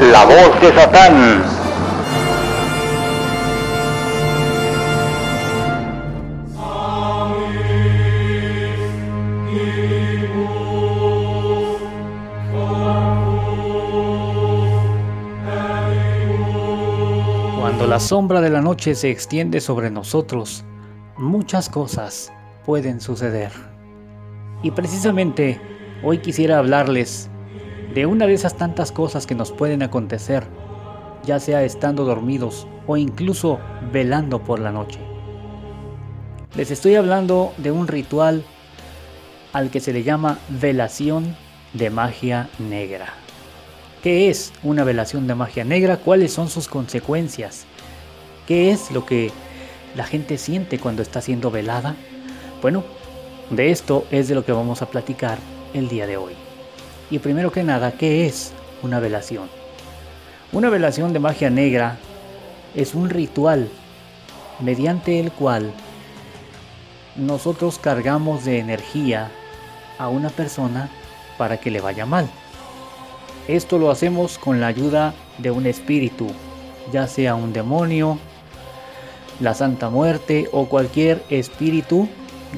La voz de Satán. Cuando la sombra de la noche se extiende sobre nosotros, muchas cosas pueden suceder. Y precisamente hoy quisiera hablarles de una de esas tantas cosas que nos pueden acontecer, ya sea estando dormidos o incluso velando por la noche. Les estoy hablando de un ritual al que se le llama velación de magia negra. ¿Qué es una velación de magia negra? ¿Cuáles son sus consecuencias? ¿Qué es lo que la gente siente cuando está siendo velada? Bueno, de esto es de lo que vamos a platicar el día de hoy. Y primero que nada, ¿qué es una velación? Una velación de magia negra es un ritual mediante el cual nosotros cargamos de energía a una persona para que le vaya mal. Esto lo hacemos con la ayuda de un espíritu, ya sea un demonio, la Santa Muerte o cualquier espíritu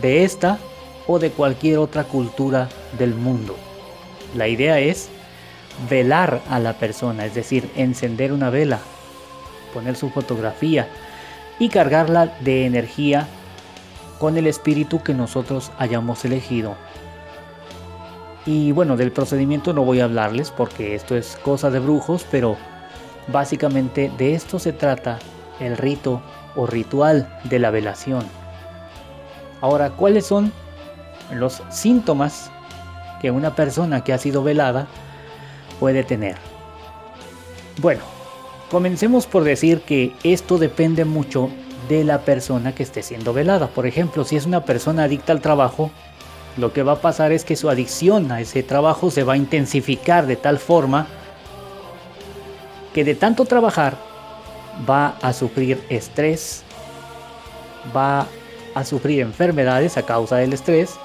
de esta o de cualquier otra cultura del mundo. La idea es velar a la persona, es decir, encender una vela, poner su fotografía y cargarla de energía con el espíritu que nosotros hayamos elegido. Y bueno, del procedimiento no voy a hablarles porque esto es cosa de brujos, pero básicamente de esto se trata el rito o ritual de la velación. Ahora, ¿cuáles son los síntomas que una persona que ha sido velada puede tener? Bueno, comencemos por decir que esto depende mucho de la persona que esté siendo velada. Por ejemplo, si es una persona adicta al trabajo, lo que va a pasar es que su adicción a ese trabajo se va a intensificar de tal forma que de tanto trabajar va a sufrir estrés, va a sufrir enfermedades a causa del estrés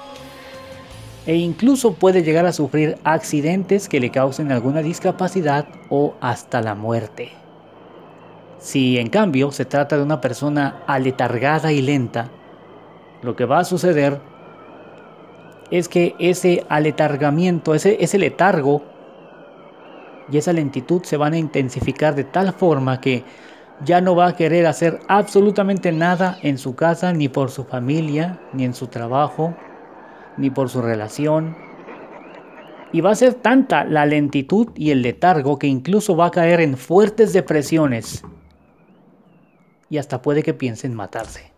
e incluso puede llegar a sufrir accidentes que le causen alguna discapacidad o hasta la muerte. Si en cambio se trata de una persona aletargada y lenta, lo que va a suceder es que ese aletargamiento, ese, ese letargo y esa lentitud se van a intensificar de tal forma que ya no va a querer hacer absolutamente nada en su casa, ni por su familia, ni en su trabajo, ni por su relación. Y va a ser tanta la lentitud y el letargo que incluso va a caer en fuertes depresiones. Y hasta puede que piense en matarse.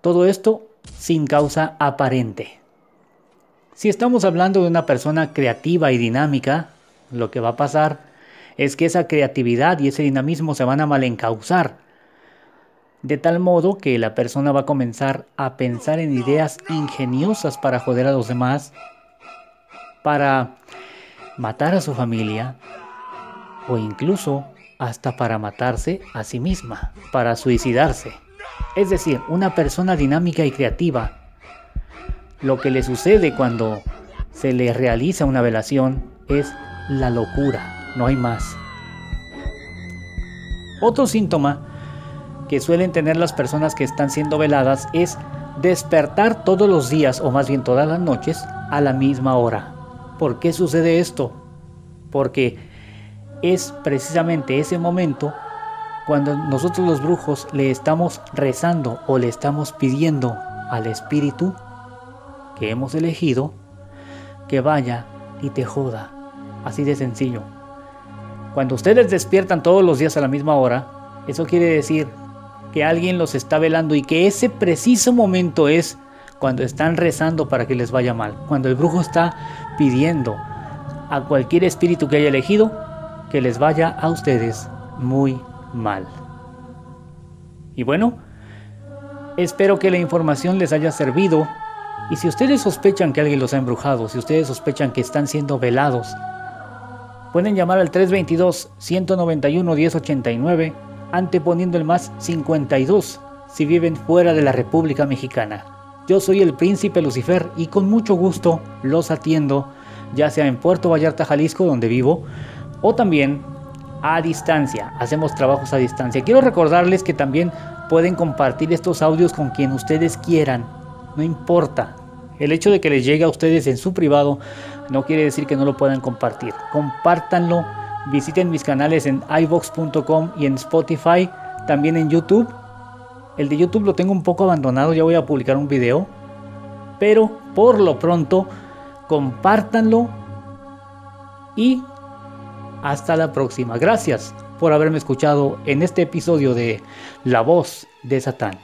Todo esto sin causa aparente. Si estamos hablando de una persona creativa y dinámica, lo que va a pasar es que esa creatividad y ese dinamismo se van a malencauzar. De tal modo que la persona va a comenzar a pensar en ideas ingeniosas para joder a los demás, para matar a su familia o incluso hasta para matarse a sí misma, para suicidarse. Es decir, una persona dinámica y creativa. Lo que le sucede cuando se le realiza una velación es la locura no hay más. Otro síntoma que suelen tener las personas que están siendo veladas es despertar todos los días o más bien todas las noches a la misma hora. ¿Por qué sucede esto? Porque es precisamente ese momento cuando nosotros los brujos le estamos rezando o le estamos pidiendo al espíritu que hemos elegido que vaya y te joda. Así de sencillo. Cuando ustedes despiertan todos los días a la misma hora, eso quiere decir que alguien los está velando y que ese preciso momento es cuando están rezando para que les vaya mal, cuando el brujo está pidiendo a cualquier espíritu que haya elegido que les vaya a ustedes muy mal. Y bueno, espero que la información les haya servido y si ustedes sospechan que alguien los ha embrujado, si ustedes sospechan que están siendo velados, Pueden llamar al 322-191-1089, anteponiendo el más 52 si viven fuera de la República Mexicana. Yo soy el príncipe Lucifer y con mucho gusto los atiendo, ya sea en Puerto Vallarta, Jalisco, donde vivo, o también a distancia. Hacemos trabajos a distancia. Quiero recordarles que también pueden compartir estos audios con quien ustedes quieran. No importa. El hecho de que les llegue a ustedes en su privado no quiere decir que no lo puedan compartir. Compártanlo. Visiten mis canales en iVox.com y en Spotify. También en YouTube. El de YouTube lo tengo un poco abandonado. Ya voy a publicar un video. Pero por lo pronto, compártanlo. Y hasta la próxima. Gracias por haberme escuchado en este episodio de La voz de Satán.